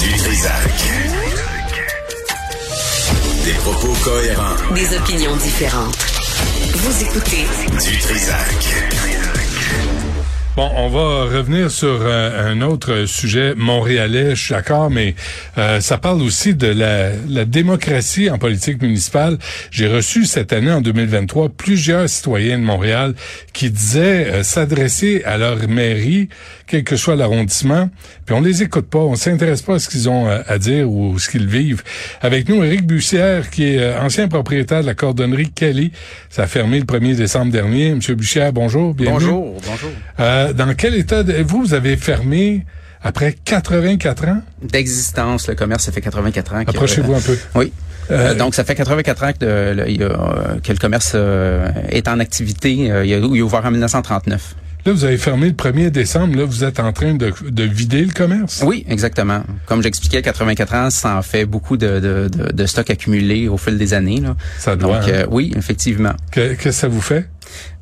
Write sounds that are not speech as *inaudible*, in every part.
Du Trisac. Des propos cohérents. Des opinions différentes. Vous écoutez Du Trisac. Bon, on va revenir sur euh, un autre sujet montréalais, je suis d'accord, mais euh, ça parle aussi de la, la, démocratie en politique municipale. J'ai reçu cette année, en 2023, plusieurs citoyens de Montréal qui disaient euh, s'adresser à leur mairie, quel que soit l'arrondissement, puis on les écoute pas, on s'intéresse pas à ce qu'ils ont à dire ou ce qu'ils vivent. Avec nous, Éric Bussière, qui est ancien propriétaire de la cordonnerie Kelly. Ça a fermé le 1er décembre dernier. Monsieur Bussière, bonjour, bienvenue. Bonjour, bonjour dans quel état de, vous, vous avez fermé après 84 ans? D'existence Le commerce, ça fait 84 ans. Approchez-vous un peu. *laughs* Oui. Euh, donc, ça fait 84 ans que, le, que le commerce euh, est en activité. il, il est ouvert en 1939. Là, vous avez fermé le 1er décembre. Là, vous êtes en train de, de vider le commerce? Oui, exactement. Comme j'expliquais, 84 ans, ça en fait beaucoup de, de, de, de stock accumulé au fil des années. Là. Ça doit. Donc, hein? euh, oui, effectivement. Qu'est-ce que ça vous fait?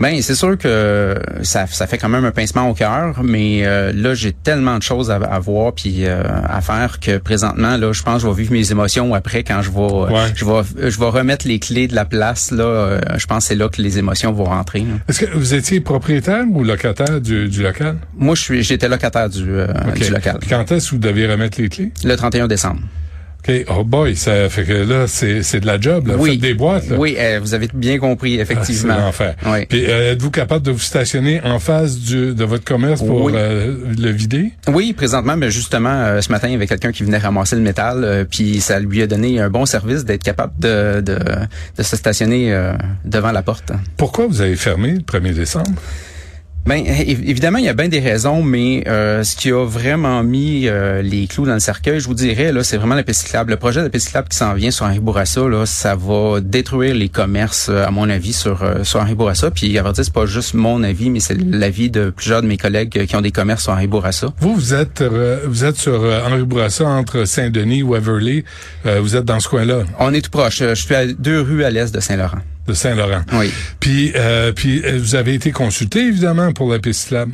Ben c'est sûr que ça, ça fait quand même un pincement au cœur, mais euh, là j'ai tellement de choses à, à voir puis euh, à faire que présentement là je pense que je vais vivre mes émotions après quand je vais Ouais. je vais je vais remettre les clés de la place là. euh, je pense que c'est là que les émotions vont rentrer. Est-ce que vous étiez propriétaire ou locataire du, du local? Moi je suis j'étais locataire du, euh, du local. Puis Quand est-ce que vous deviez remettre les clés? Le 31 décembre. OK. Oh boy, ça fait que là, c'est c'est de la job. Là. Oui. Faites des boîtes. Là. Oui, euh, vous avez bien compris Ah, effectivement. c'est l'enfer. Oui. Puis euh, êtes-vous capable de vous stationner en face du, de votre commerce pour Oui. euh, le vider? Oui, présentement, mais justement, euh, ce matin, il y avait quelqu'un qui venait ramasser le métal, puis ça lui a donné un bon service d'être capable de, de, de se stationner devant la porte. Pourquoi vous avez fermé le 1er décembre? Ben évidemment, il y a bien des raisons, mais euh, ce qui a vraiment mis euh, les clous dans le cercueil, je vous dirais, là, c'est vraiment la piste cyclable. Le projet de la piste cyclable qui s'en vient sur Henri Bourassa, là, ça va détruire les commerces, euh, à mon avis, sur euh, sur Henri Bourassa. Puis à vrai dire, c'est pas juste mon avis, mais c'est l'avis de plusieurs de mes collègues euh, qui ont des commerces sur Henri Bourassa. Vous, vous êtes euh, vous êtes sur Henri Bourassa entre Saint-Denis Waverly. Euh, vous êtes dans ce coin-là On est tout proche. Je suis à deux rues à l'est de Saint-Laurent. De Saint-Laurent. Oui. Puis euh, puis euh, vous avez été consulté évidemment pour la piste cyclable.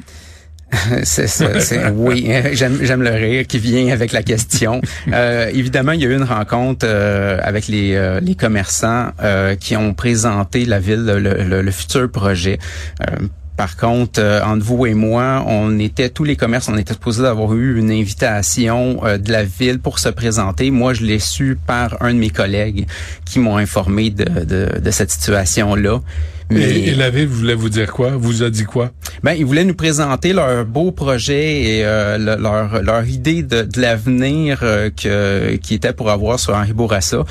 *laughs* C'est ça, c'est oui, euh, *laughs* j'aime j'aime le rire qui vient avec la question. *laughs* Euh, évidemment, il y a eu une rencontre euh, avec les, euh, les commerçants euh, qui ont présenté la ville le, le- le futur projet. Par contre, euh, entre vous et moi, on était tous les commerces, on était supposés d'avoir eu une invitation euh, de la ville pour se présenter. Moi, je l'ai su par un de mes collègues qui m'ont informé de, de, de cette situation-là. Et, et la ville voulait vous dire quoi? Vous a dit quoi? Ben, ils voulaient nous présenter leur beau projet et euh, le- leur, leur idée de, de l'avenir euh, que qui était pour avoir sur Henri Bourassa.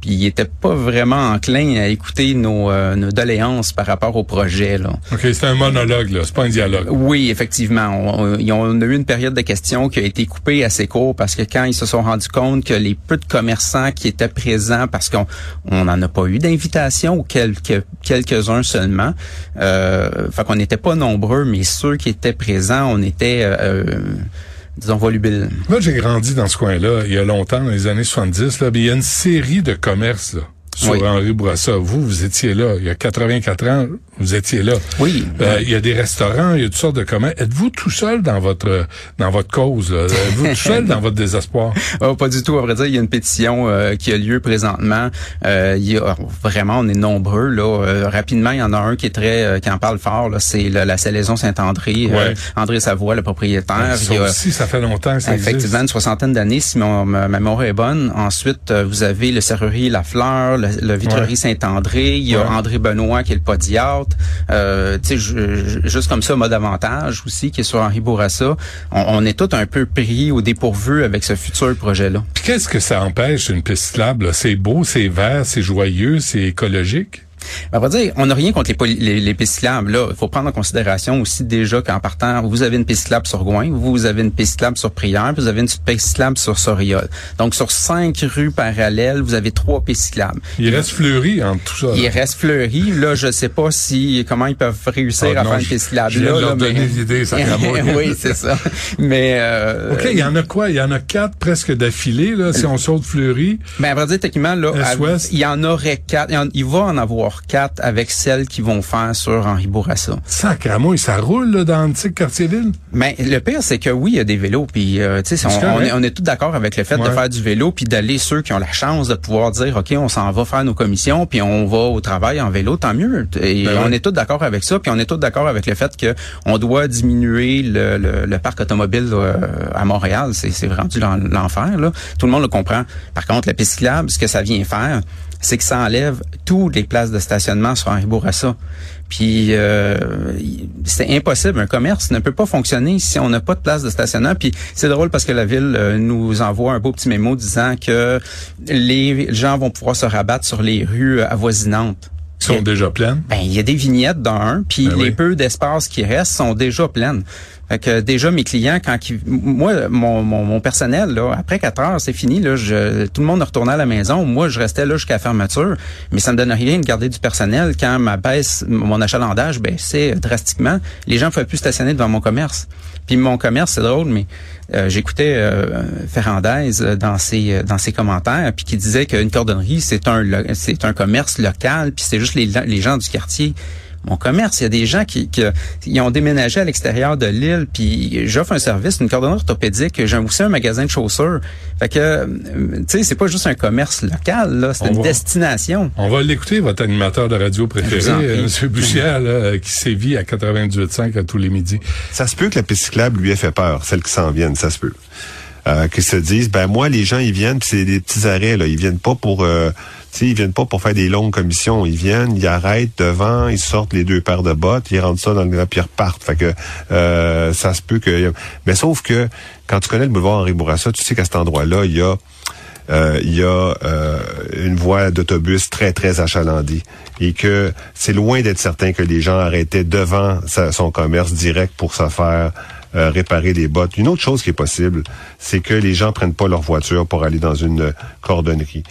Puis ils étaient pas vraiment enclins à écouter nos, euh, nos doléances par rapport au projet. Là. Ok, c'est un monologue là, c'est pas un dialogue. Oui, effectivement. On, on- a eu une période de questions qui a été coupée assez court parce que quand ils se sont rendus compte que les peu de commerçants qui étaient présents, parce qu'on on n'en a pas eu d'invitation ou quelques quelques-uns seulement, euh, fait qu'on n'était pas nombreux, mais ceux qui étaient présents, on était, euh, Moi, j'ai grandi dans ce coin-là il y a longtemps, dans les années 70. Là, il y a une série de commerces là, sur Oui. Henri Bourassa. Vous, vous étiez là. Il y a 84 ans, vous étiez là. Oui. Euh, il y a des restaurants, il y a toutes sortes de commerces. Êtes-vous tout seul dans votre dans votre cause? Êtes-vous tout seul dans votre désespoir? *laughs* Oh, pas du tout. À vrai dire, il y a une pétition euh, qui a lieu présentement. Euh, il y a vraiment, on est nombreux là. Euh, rapidement, il y en a un qui est très, euh, qui en parle fort. C'est la, la salaison Saint-André. Ouais. Euh, André Savoie, le propriétaire. ça Il y a- aussi, ça fait longtemps que ça Effectivement, existe. une soixantaine d'années, si mon, ma mémoire est bonne. Ensuite, vous avez le serrurier La Fleur, le, le vitrerie Ouais. Saint-André, il y a Ouais. André Benoît qui est le podiatre. Euh, tu sais, ju- ju- juste comme ça, mode avantage aussi, qui est sur Henri Bourassa. On, on est tous un peu pris au dépourvu avec ce futur projet-là. Qu'est-ce que ça empêche une piste cyclable? C'est beau, c'est vert, c'est joyeux, c'est écologique? On va dire, on n'a rien contre les, les, les pistes cyclables. Là, il faut prendre en considération aussi déjà qu'en partant, vous avez une piste cyclable sur Gouin, vous avez une piste cyclable sur Prière, vous avez une piste cyclable sur Soriol. Donc, sur cinq rues parallèles, vous avez trois pistes cyclables. Il reste fleuri entre tout ça. là. Il reste Fleury. Là, je sais pas si comment ils peuvent réussir Ah à non, faire une je- piste cyclable je viens là. là, mais- l'idée, sacrément. *laughs* oui, c'est ça. Mais euh, OK, il y en a quoi? Il y en a quatre presque d'affilée, là, si on saute Fleury. Ben, à vrai dire, techniquement, là, à- il y en aurait quatre. Il, en- il va en avoir sur quatre avec celles qui vont faire sur Henri Bourassa. Sacramouille, ça roule là, dans l'antique quartier-ville? Mais le pire, c'est que oui, il y a des vélos. Puis, euh, tu sais, on, on, est, on est tous d'accord avec le fait de faire du vélo, puis d'aller ceux qui ont la chance de pouvoir dire, OK, on s'en va faire nos commissions, puis on va au travail en vélo, tant mieux. Et Ben on est tous d'accord avec ça, puis on est tous d'accord avec le fait que on doit diminuer le, le, le parc automobile euh, à Montréal. C'est, rendu l'en- l'enfer, là. Tout le monde le comprend. Par contre, la piste cyclable, ce que ça vient faire, c'est que ça enlève toutes les places de stationnement sur Henri Bourassa. Puis euh, c'est impossible. Un commerce ne peut pas fonctionner si on n'a pas de place de stationnement. Puis c'est drôle parce que la ville euh, nous envoie un beau petit mémo disant que les gens vont pouvoir se rabattre sur les rues avoisinantes. Ils sont déjà pleines. Ben, il y a des vignettes dans un, puis Ben les oui. peu d'espaces qui restent sont déjà pleines. Que déjà mes clients, quand ils, moi mon, mon, personnel là, après quatre heures c'est fini là, je, tout le monde retournait à la maison. Moi je restais là jusqu'à la fermeture, mais ça me donne rien de garder du personnel quand ma baisse, mon achalandage baissait drastiquement. Les gens ne pouvaient plus stationner devant mon commerce. Puis mon commerce c'est drôle, mais euh, j'écoutais euh, Ferrandez euh, dans ses euh, dans ses commentaires, puis qui disait qu'une cordonnerie c'est un c'est un commerce local, puis c'est juste les gens du quartier mon commerce, il y a des gens qui, qui ils ont déménagé à l'extérieur de l'île, puis j'offre un service, une cordonnerie orthopédique, j'ai aussi un magasin de chaussures. Fait que, euh, tu sais, c'est pas juste un commerce local, là, c'est une va- destination. On va l'écouter, votre animateur de radio préféré, euh, M. Bussière, là, qui sévit à 98.5 à tous les midis. Ça se peut que la piste cyclable lui ait fait peur, celle qui s'en vienne, ça se peut. Euh, qu'ils se disent, ben moi, les gens, ils viennent, c'est des petits arrêts, là. Ils viennent pas pour, euh, ils viennent pas pour faire des longues commissions. Ils viennent, ils arrêtent devant, ils sortent les deux paires de bottes, ils rentrent ça dans le puis ils repartent. Fait que euh, ça se peut que, mais sauf que quand tu connais le boulevard Henri Bourassa, tu sais qu'à cet endroit-là, il y a euh, il y a euh, une voie d'autobus très, très achalandée et que c'est loin d'être certain que les gens arrêtaient devant son commerce direct pour se faire euh, réparer les bottes. Une autre chose qui est possible, c'est que les gens prennent pas leur voiture pour aller dans une euh, cordonnerie.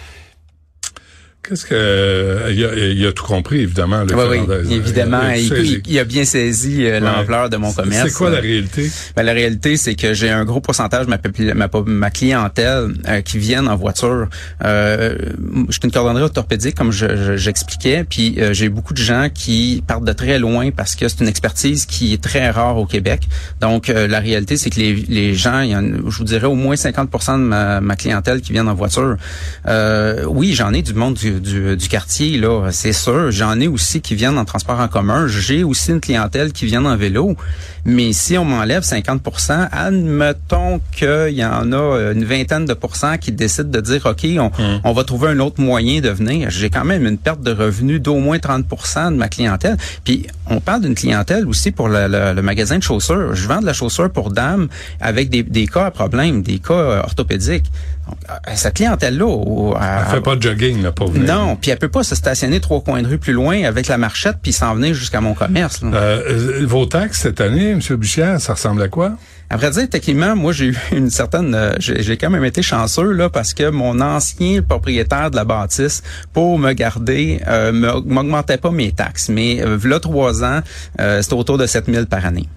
Qu'est-ce que euh, il a, il a tout compris évidemment le Oui, oui, Fernandez. évidemment. Il a Il, il a bien saisi euh, Ouais. l'ampleur de mon commerce. C'est quoi la Euh, réalité? Ben, la réalité, c'est que j'ai un gros pourcentage de ma, ma, ma clientèle euh, qui viennent en voiture. Euh, je suis une cordonnerie orthopédique, comme je- je- j'expliquais, puis euh, j'ai beaucoup de gens qui partent de très loin parce que c'est une expertise qui est très rare au Québec. Donc, euh, la réalité, c'est que les, les gens, il y en, je vous dirais au moins 50 de ma, ma clientèle qui viennent en voiture. Euh, oui, j'en ai du monde du, du, du quartier, là, c'est sûr. J'en ai aussi qui viennent en transport en commun. J'ai aussi une clientèle qui vient en vélo. Mais si on m'enlève 50% admettons qu'il y en a une vingtaine de pourcents qui décident de dire, OK, on, on va trouver un autre moyen de venir. J'ai quand même une perte de revenus d'au moins 30% de ma clientèle. Puis, on parle d'une clientèle aussi pour le, le- le magasin de chaussures. Je vends de la chaussure pour dames avec des, des cas à problème, des cas euh, orthopédiques. Cette clientèle-là... à- Elle fait pas de jogging là venir. non, puis elle peut pas se stationner trois coins de rue plus loin avec la marchette puis s'en venir jusqu'à mon commerce. là. Euh, euh, vos taxes cette année, M. Bussière, ça ressemble à quoi? À vrai dire, techniquement, moi, j'ai eu *laughs* une certaine... euh, j'ai quand même été chanceux, là, parce que mon ancien propriétaire de la bâtisse, pour me garder, euh, me- m'augmentait pas mes taxes. Mais euh, là, trois ans, euh, c'était autour de 7000 par année.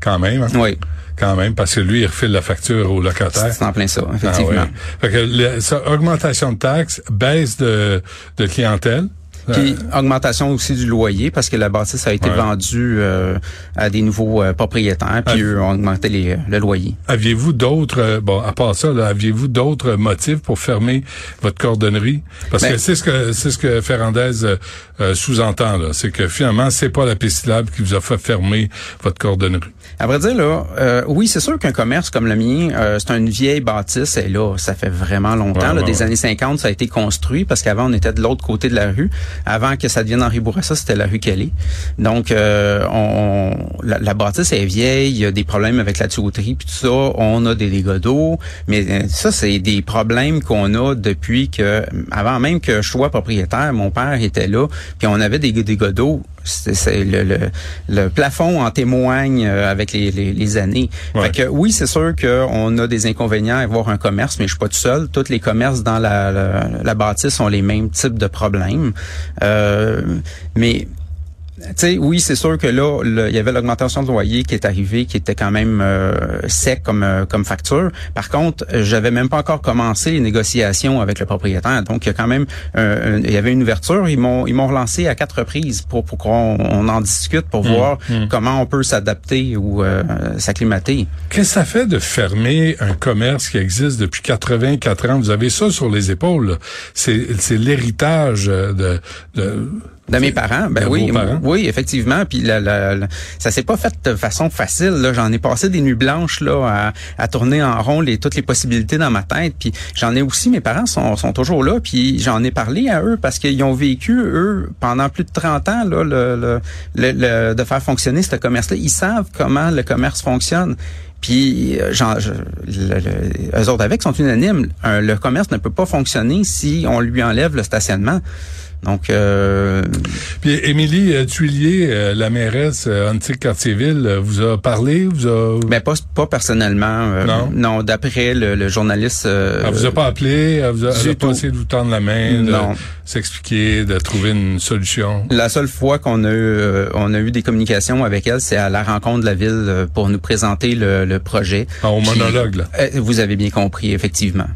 Quand même. hein? Oui, Quand même, parce que lui, il refile la facture au locataire. c'est en plein ça, Ah effectivement. ouais. Fait que le- ça, augmentation de taxes, baisse de, de clientèle. Puis augmentation aussi du loyer parce que la bâtisse a été Ouais. vendue euh, à des nouveaux euh, propriétaires, puis eux ont augmenté les, le loyer. Aviez-vous d'autres, euh, bon, à part ça, aviez-vous d'autres motifs pour fermer votre cordonnerie? Parce Ben- que c'est ce que c'est ce que Ferrandez euh, euh, sous-entend, là. C'est que finalement, c'est pas la piste cyclable qui vous a fait fermer votre cordonnerie. À vrai dire, là, euh, oui, c'est sûr qu'un commerce comme le mien, euh, c'est une vieille bâtisse, et là, ça fait vraiment longtemps. Ouais, là, ouais, des années 50, ça a été construit parce qu'avant, on était de l'autre côté de la rue. Avant que ça devienne Henri Bourassa, c'était la rue Kelly. Donc, euh, on, la, la bâtisse est vieille, il y a des problèmes avec la tuyauterie, puis tout ça. On a des dégâts d'eau, mais euh, ça, c'est des problèmes qu'on a depuis que, avant même que je sois propriétaire, mon père était là, puis on avait des dégâts d'eau. C'est, le, le, le plafond en témoigne euh, avec les, les, les années. Ouais. Fait que oui, c'est sûr qu'on a des inconvénients à avoir un commerce, mais je suis pas tout seul. Tous les commerces dans la, la, la bâtisse ont les mêmes types de problèmes. Euh, mais sais, oui, c'est sûr que là, il y avait l'augmentation de loyer qui est arrivée, qui était quand même euh, sec comme euh, comme facture. Par contre, j'avais même pas encore commencé les négociations avec le propriétaire. Donc, il y a quand même, il y avait une ouverture. Ils m'ont ils m'ont relancé à quatre reprises pour pour qu'on on en discute pour mmh, voir mmh. comment on peut s'adapter ou euh, s'acclimater. Qu'est-ce que ça fait de fermer un commerce qui existe depuis 84 ans? Vous avez ça sur les épaules. C'est c'est l'héritage de, de de mes parents, ben oui, oui, effectivement. Puis la, la, ça s'est pas fait de façon facile. Là, j'en ai passé des nuits blanches là à, à tourner en rond les toutes les possibilités dans ma tête. Puis j'en ai aussi. Mes parents sont, sont toujours là. Puis j'en ai parlé à eux parce qu'ils ont vécu eux pendant plus de 30 ans là le, le, de faire fonctionner ce commerce-là. Ils savent comment le commerce fonctionne. Puis, euh, genre, je, eux autres avec sont unanimes. le commerce ne peut pas fonctionner si on lui enlève le stationnement. Donc, euh... puis Émilie euh, Tuilier, euh, la mairesse euh, Antique Cartierville, vous a parlé, vous a. Ben pas pas personnellement. non? Non, d'après le, journaliste. elle vous a pas appelé, elle vous a, pas essayé de vous tendre la main, de s'expliquer, de trouver une solution? La seule fois qu'on a eu, on a eu des communications avec elle, c'est à la rencontre de la ville pour nous présenter le, projet. Ah, au monologue. Là. vous avez bien compris, effectivement.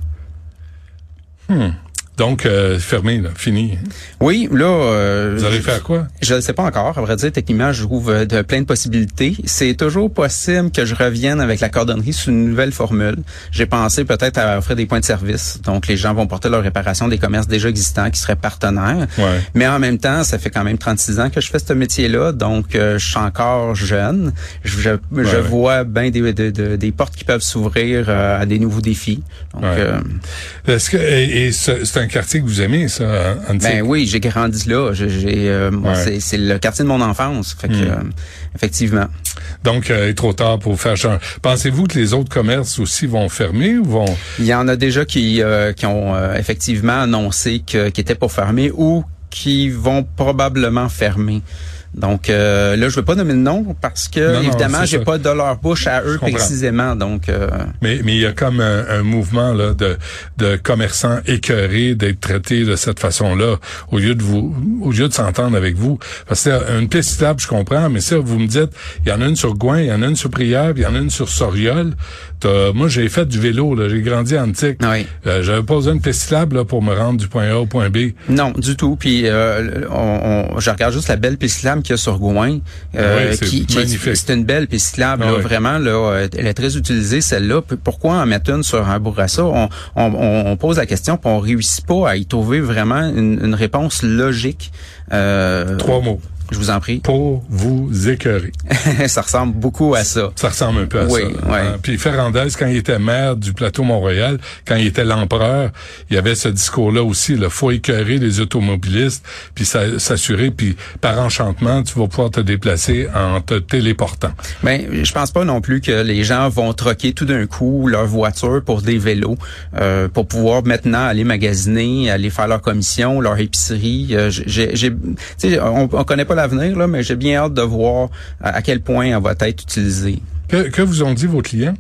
Hmm. Donc, euh, fermé, là, fini. Oui, là... Euh, Vous allez faire quoi? Je ne sais pas encore. À vrai dire, techniquement, je trouve euh, de plein de possibilités. C'est toujours possible que je revienne avec la cordonnerie sous une nouvelle formule. J'ai pensé peut-être à offrir des points de service. Donc, les gens vont porter leur réparation des commerces déjà existants qui seraient partenaires. Ouais. Mais en même temps, ça fait quand même 36 ans que je fais ce métier-là. Donc, je suis encore jeune. Je, je, vois bien des, des portes qui peuvent s'ouvrir à des nouveaux défis. Donc, Est-ce que... Et, et c'est un quartier que vous aimez, ça, Antique? Ben oui, j'ai grandi là. J'ai, euh, c'est, le quartier de mon enfance. Fait que, hmm. euh, effectivement. Donc, euh, il est trop tard pour faire changer. Pensez-vous que les autres commerces aussi vont fermer ou vont Il y en a déjà qui qui ont effectivement annoncé que qui étaient pour fermer ou qui vont probablement fermer. Donc euh, là, je veux pas nommer le nom parce que évidemment, j'ai pas de leur bouche à eux précisément. Donc, euh, mais mais il y a comme un, mouvement là de de commerçants écœurés d'être traités de cette façon-là au lieu de vous au lieu de s'entendre avec vous. Parce que une piste cyclable, je comprends, mais ça, vous me dites, il y en a une sur Gouin, il y en a une sur Prière, il y en a une sur Soriol. Moi, j'ai fait du vélo, là, j'ai grandi en antique. Oui. Euh, J'avais pas besoin de piste cyclable là, pour me rendre du point A au point B. Non, du tout. Puis euh, on, je regarde juste la belle piste cyclable qu'il y a sur Gouin. Euh, qui, magnifique. C'est une belle piste cyclable, ah vraiment. Là, euh, elle est très utilisée, celle-là. Pourquoi en mettre une sur un Bourassa? On, on, on, pose la question, puis on réussit pas à y trouver vraiment une, une réponse logique. Euh, Trois mots. Je vous en prie. Pour vous écœurer. *laughs* ça ressemble beaucoup à ça. Ça ressemble un peu à oui, ça. Oui. Hein? Puis Ferrandez, quand il était maire du plateau Mont-Royal, quand il était l'empereur, il y avait ce discours-là aussi. Il faut écœurer les automobilistes, puis s'assurer, puis par enchantement, tu vas pouvoir te déplacer en te téléportant. Ben, je pense pas non plus que les gens vont troquer tout d'un coup leur voiture pour des vélos, euh, pour pouvoir maintenant aller magasiner, aller faire leur commission, leur épicerie. Euh, j'ai, on, on connaît pas la mais j'ai bien hâte de voir à quel point elle va être utilisée. Que vous ont dit vos clients?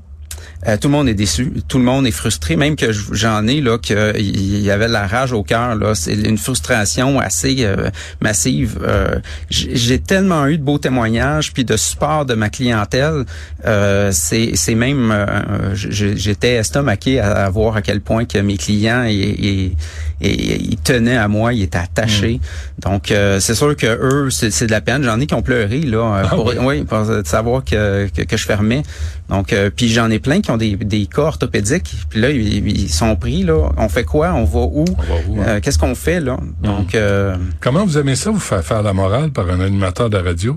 Euh, tout le monde est déçu, tout le monde est frustré, même que j'en ai là qu'il y avait la rage au cœur là, c'est une frustration assez euh, massive. Euh, j'ai tellement eu de beaux témoignages puis de support de ma clientèle, c'est c'est même j'étais estomaqué à, voir à quel point que mes clients et, ils tenaient à moi, ils étaient attachés. Mm. Donc c'est sûr que eux c'est de la peine. J'en ai qui ont pleuré là, ah pour, oui. pour savoir que, que, que je fermais. Donc puis j'en ai plein qui des, des cas orthopédiques, puis là, ils, sont pris, là. On fait quoi? On va où? Hein? Euh, qu'est-ce qu'on fait, là? Mhm. Donc, euh, Comment vous aimez ça, vous faire faire la morale par un animateur de radio?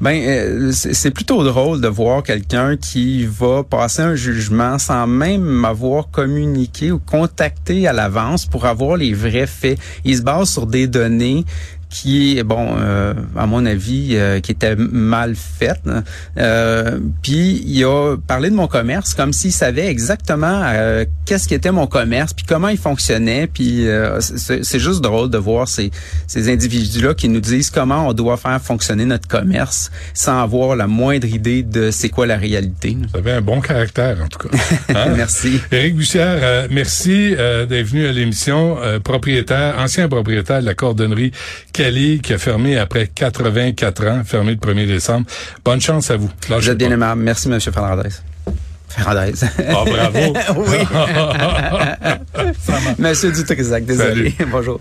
Ben, euh, c'est plutôt drôle de voir quelqu'un qui va passer un jugement sans même m'avoir communiqué ou contacté à l'avance pour avoir les vrais faits. Il se base sur des données qui est bon euh, à mon avis euh, qui était mal faite. Euh, puis il a parlé de mon commerce comme s'il savait exactement euh, qu'est-ce qu'était mon commerce puis comment il fonctionnait. Puis c'est juste drôle de voir ces, ces individus-là qui nous disent comment on doit faire fonctionner notre commerce sans avoir la moindre idée de c'est quoi la réalité. Vous avez un bon caractère en tout cas. *laughs* Hein? merci. Éric Bussière, merci d'être venu à l'émission. propriétaire, ancien propriétaire de la cordonnerie Cali qui a fermé après 84 ans, fermé le 1er décembre. Bonne chance à vous. Vous êtes bien aimable. Merci, M. Fernandez. Fernandez. Ah, bravo. *laughs* oui. *laughs* Monsieur Dutrisac, désolé. *laughs* Bonjour.